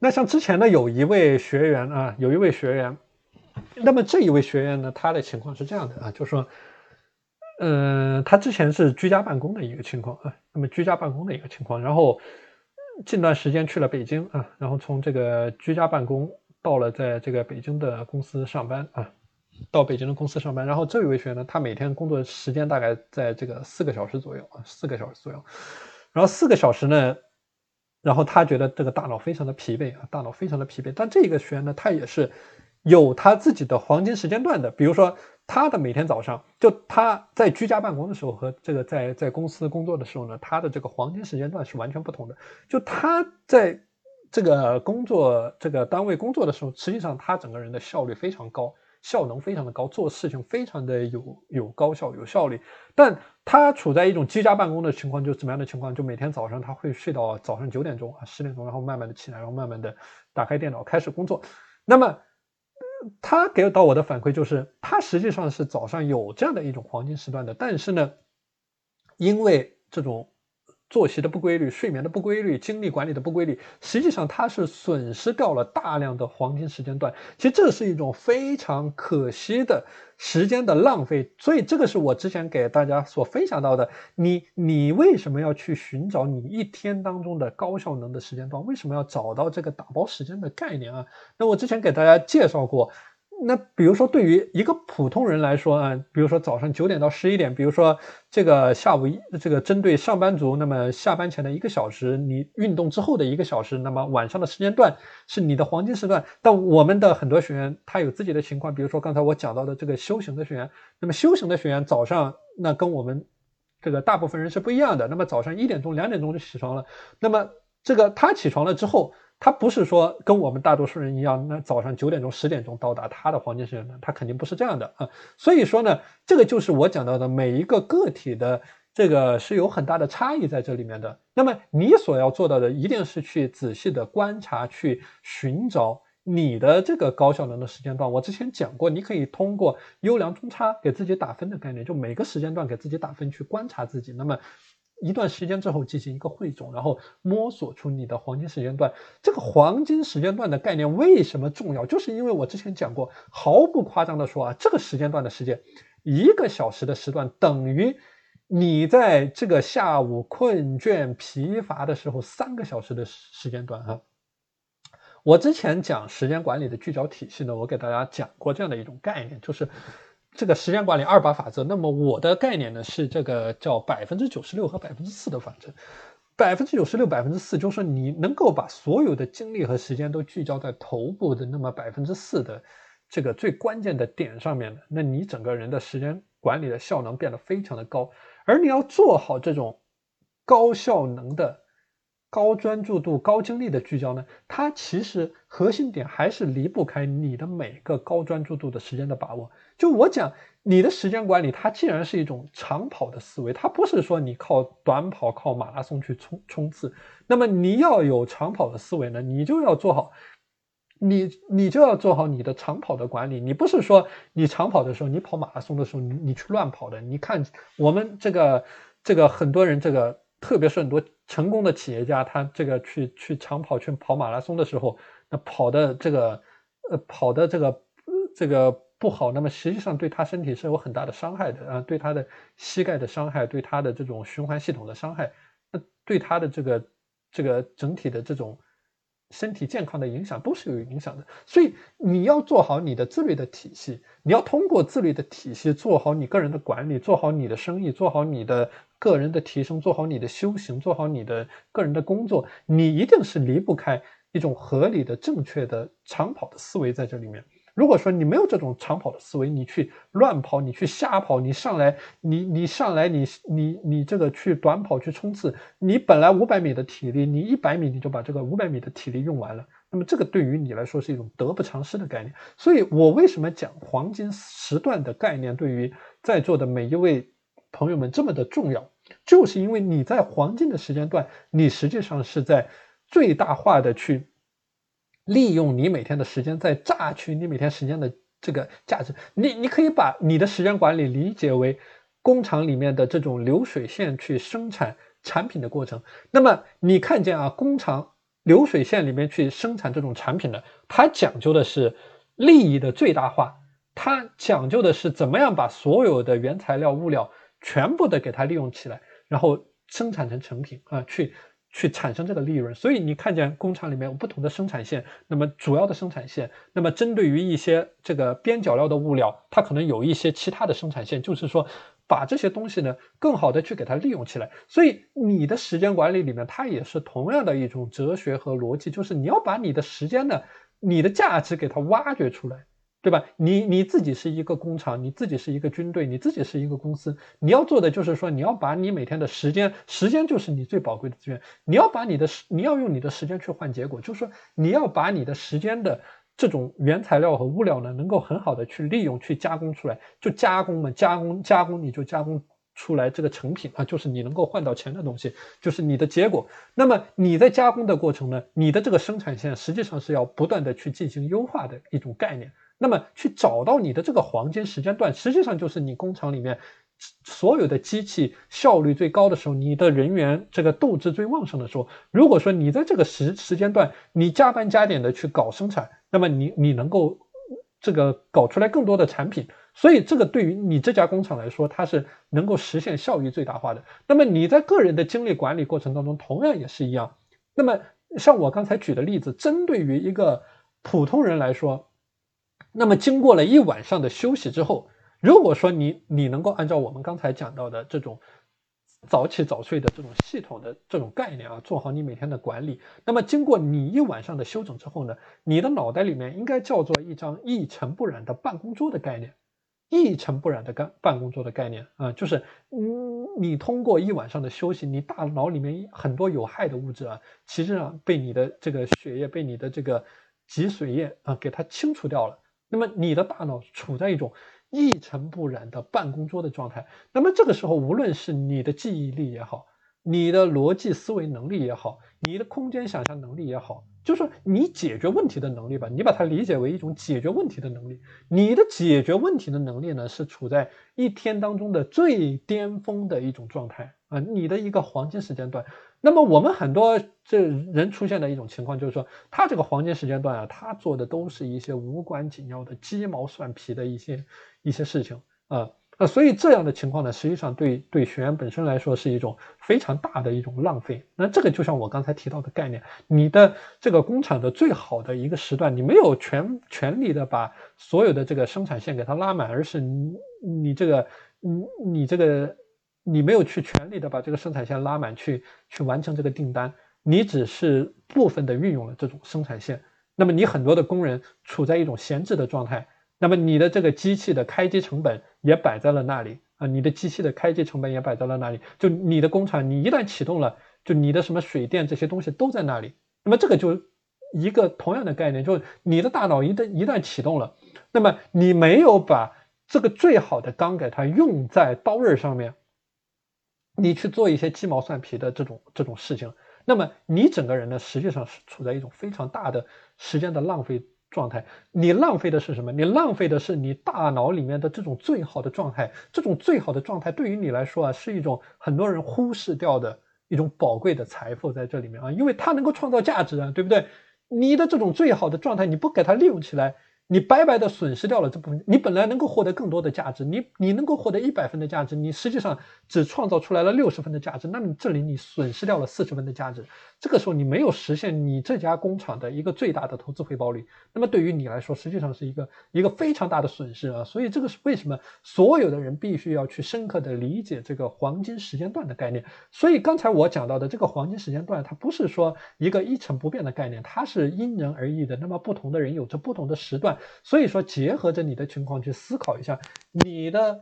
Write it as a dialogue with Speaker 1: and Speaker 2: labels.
Speaker 1: 那像之前呢，有一位学员啊，有一位学员，那么这一位学员呢，他的情况是这样的啊，就是说，嗯，他之前是居家办公的一个情况啊，那么居家办公的一个情况，然后近段时间去了北京啊，然后从这个居家办公到了在这个北京的公司上班啊，到北京的公司上班，然后这一位学员呢，他每天工作时间大概在这个四个小时左右啊，四个小时左右，然后四个小时呢。然后他觉得这个大脑非常的疲惫啊，大脑非常的疲惫。但这个学员呢，他也是有他自己的黄金时间段的。比如说，他的每天早上，就他在居家办公的时候和这个在在公司工作的时候呢，他的这个黄金时间段是完全不同的。就他在这个工作这个单位工作的时候，实际上他整个人的效率非常高。效能非常的高，做事情非常的有有高效有效率，但他处在一种居家办公的情况，就怎么样的情况？就每天早上他会睡到早上九点钟啊十点钟，然后慢慢的起来，然后慢慢的打开电脑开始工作。那么他给到我的反馈就是，他实际上是早上有这样的一种黄金时段的，但是呢，因为这种。作息的不规律、睡眠的不规律、精力管理的不规律，实际上它是损失掉了大量的黄金时间段。其实这是一种非常可惜的时间的浪费。所以这个是我之前给大家所分享到的。你你为什么要去寻找你一天当中的高效能的时间段？为什么要找到这个打包时间的概念啊？那我之前给大家介绍过。那比如说，对于一个普通人来说啊，比如说早上九点到十一点，比如说这个下午一这个针对上班族，那么下班前的一个小时，你运动之后的一个小时，那么晚上的时间段是你的黄金时段。但我们的很多学员他有自己的情况，比如说刚才我讲到的这个修行的学员，那么修行的学员早上那跟我们这个大部分人是不一样的。那么早上一点钟、两点钟就起床了，那么这个他起床了之后。他不是说跟我们大多数人一样，那早上九点钟、十点钟到达他的黄金时间段，他肯定不是这样的啊。所以说呢，这个就是我讲到的每一个个体的这个是有很大的差异在这里面的。那么你所要做到的，一定是去仔细的观察，去寻找你的这个高效能的时间段。我之前讲过，你可以通过优良中差给自己打分的概念，就每个时间段给自己打分，去观察自己。那么。一段时间之后进行一个汇总，然后摸索出你的黄金时间段。这个黄金时间段的概念为什么重要？就是因为我之前讲过，毫不夸张的说啊，这个时间段的时间，一个小时的时段等于你在这个下午困倦疲乏的时候三个小时的时间段啊。我之前讲时间管理的聚焦体系呢，我给大家讲过这样的一种概念，就是。这个时间管理二八法则，那么我的概念呢是这个叫百分之九十六和百分之四的法则。百分之九十六、百分之四，就是你能够把所有的精力和时间都聚焦在头部的那么百分之四的这个最关键的点上面的，那你整个人的时间管理的效能变得非常的高。而你要做好这种高效能的。高专注度、高精力的聚焦呢？它其实核心点还是离不开你的每个高专注度的时间的把握。就我讲，你的时间管理，它既然是一种长跑的思维，它不是说你靠短跑、靠马拉松去冲冲刺。那么你要有长跑的思维呢，你就要做好，你你就要做好你的长跑的管理。你不是说你长跑的时候，你跑马拉松的时候，你你去乱跑的。你看我们这个这个很多人这个。特别是很多成功的企业家，他这个去去长跑、去跑马拉松的时候，那跑的这个呃跑的这个这个不好，那么实际上对他身体是有很大的伤害的啊，对他的膝盖的伤害，对他的这种循环系统的伤害，那对他的这个这个整体的这种。身体健康的影响都是有影响的，所以你要做好你的自律的体系，你要通过自律的体系做好你个人的管理，做好你的生意，做好你的个人的提升，做好你的修行，做好你的个人的工作，你一定是离不开一种合理的、正确的长跑的思维在这里面。如果说你没有这种长跑的思维，你去乱跑，你去瞎跑，你上来，你你上来，你你你这个去短跑去冲刺，你本来五百米的体力，你一百米你就把这个五百米的体力用完了，那么这个对于你来说是一种得不偿失的概念。所以我为什么讲黄金时段的概念对于在座的每一位朋友们这么的重要，就是因为你在黄金的时间段，你实际上是在最大化的去。利用你每天的时间，在榨取你每天时间的这个价值。你你可以把你的时间管理理解为工厂里面的这种流水线去生产产品的过程。那么你看见啊，工厂流水线里面去生产这种产品的，它讲究的是利益的最大化，它讲究的是怎么样把所有的原材料物料全部的给它利用起来，然后生产成成品啊，去去产生这个利润。所以你看见工厂里面有不同的生产线，那么主要的生产线，那么针对于一些这个边角料的物料，它可能有一些其他的生产线，就是说。把这些东西呢，更好的去给它利用起来。所以你的时间管理里面，它也是同样的一种哲学和逻辑，就是你要把你的时间呢，你的价值给它挖掘出来，对吧？你你自己是一个工厂，你自己是一个军队，你自己是一个公司，你要做的就是说，你要把你每天的时间，时间就是你最宝贵的资源，你要把你的时，你要用你的时间去换结果，就是说你要把你的时间的。这种原材料和物料呢，能够很好的去利用、去加工出来，就加工嘛，加工加工，你就加工出来这个成品啊，就是你能够换到钱的东西，就是你的结果。那么你在加工的过程呢，你的这个生产线实际上是要不断的去进行优化的一种概念。那么去找到你的这个黄金时间段，实际上就是你工厂里面。所有的机器效率最高的时候，你的人员这个斗志最旺盛的时候，如果说你在这个时时间段你加班加点的去搞生产，那么你你能够这个搞出来更多的产品，所以这个对于你这家工厂来说，它是能够实现效益最大化的。那么你在个人的精力管理过程当中，同样也是一样。那么像我刚才举的例子，针对于一个普通人来说，那么经过了一晚上的休息之后。如果说你你能够按照我们刚才讲到的这种早起早睡的这种系统的这种概念啊，做好你每天的管理，那么经过你一晚上的休整之后呢，你的脑袋里面应该叫做一张一尘不染的办公桌的概念，一尘不染的干办公桌的概念啊，就是嗯，你通过一晚上的休息，你大脑里面很多有害的物质啊，其实上被你的这个血液被你的这个脊髓液啊给它清除掉了，那么你的大脑处在一种。一尘不染的办公桌的状态，那么这个时候，无论是你的记忆力也好，你的逻辑思维能力也好，你的空间想象能力也好，就是你解决问题的能力吧，你把它理解为一种解决问题的能力。你的解决问题的能力呢，是处在一天当中的最巅峰的一种状态啊，你的一个黄金时间段。那么我们很多这人出现的一种情况，就是说他这个黄金时间段啊，他做的都是一些无关紧要的鸡毛蒜皮的一些。一些事情啊，那所以这样的情况呢，实际上对对学员本身来说是一种非常大的一种浪费。那这个就像我刚才提到的概念，你的这个工厂的最好的一个时段，你没有全全力的把所有的这个生产线给它拉满，而是你你这个你你这个你没有去全力的把这个生产线拉满，去去完成这个订单，你只是部分的运用了这种生产线，那么你很多的工人处在一种闲置的状态。那么你的这个机器的开机成本也摆在了那里啊，你的机器的开机成本也摆在了那里。就你的工厂，你一旦启动了，就你的什么水电这些东西都在那里。那么这个就一个同样的概念，就是你的大脑一旦一旦启动了，那么你没有把这个最好的钢给它用在刀刃上面，你去做一些鸡毛蒜皮的这种这种事情，那么你整个人呢，实际上是处在一种非常大的时间的浪费。状态，你浪费的是什么？你浪费的是你大脑里面的这种最好的状态。这种最好的状态对于你来说啊，是一种很多人忽视掉的一种宝贵的财富在这里面啊，因为它能够创造价值啊，对不对？你的这种最好的状态，你不给它利用起来。你白白的损失掉了这部分，你本来能够获得更多的价值，你你能够获得一百分的价值，你实际上只创造出来了六十分的价值，那么这里你损失掉了四十分的价值，这个时候你没有实现你这家工厂的一个最大的投资回报率，那么对于你来说实际上是一个一个非常大的损失啊，所以这个是为什么所有的人必须要去深刻的理解这个黄金时间段的概念。所以刚才我讲到的这个黄金时间段，它不是说一个一成不变的概念，它是因人而异的，那么不同的人有着不同的时段。所以说，结合着你的情况去思考一下，你的